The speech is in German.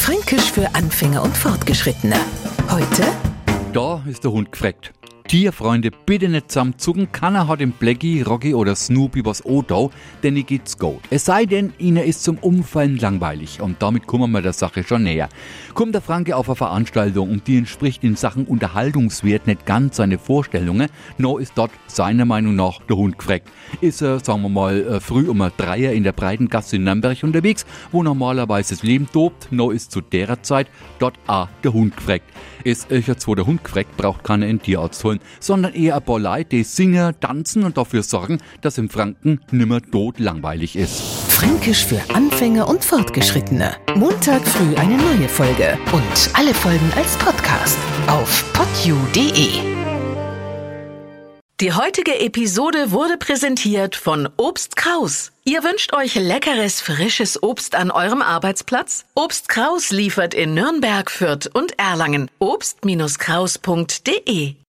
Fränkisch für Anfänger und Fortgeschrittene. Heute Da ist der Hund gefreckt. Tierfreunde, bitte nicht zusammenzucken. Keiner hat im Blackie, Rocky oder Snoopy was Odau, denn ihr geht's gut. Es sei denn, ihnen ist zum Umfallen langweilig. Und damit kommen wir der Sache schon näher. Kommt der Franke auf eine Veranstaltung und die entspricht in Sachen Unterhaltungswert nicht ganz seine Vorstellungen, no ist dort seiner Meinung nach der Hund gefreckt. Ist er, sagen wir mal, äh, früh um ein Dreier in der Breitengasse in Nürnberg unterwegs, wo normalerweise das Leben tobt, no ist zu derer Zeit dort auch der Hund gefreckt. Ist euch jetzt, wo der Hund gefreckt, braucht keiner einen Tierarzt holen, sondern eher ein paar Leute, die singen, tanzen und dafür sorgen, dass im Franken nimmer tot langweilig ist. Fränkisch für Anfänger und Fortgeschrittene. Montag früh eine neue Folge und alle Folgen als Podcast auf podu.de. Die heutige Episode wurde präsentiert von Obst Kraus. Ihr wünscht euch leckeres, frisches Obst an eurem Arbeitsplatz? Obst Kraus liefert in Nürnberg, Fürth und Erlangen. Obst-Kraus.de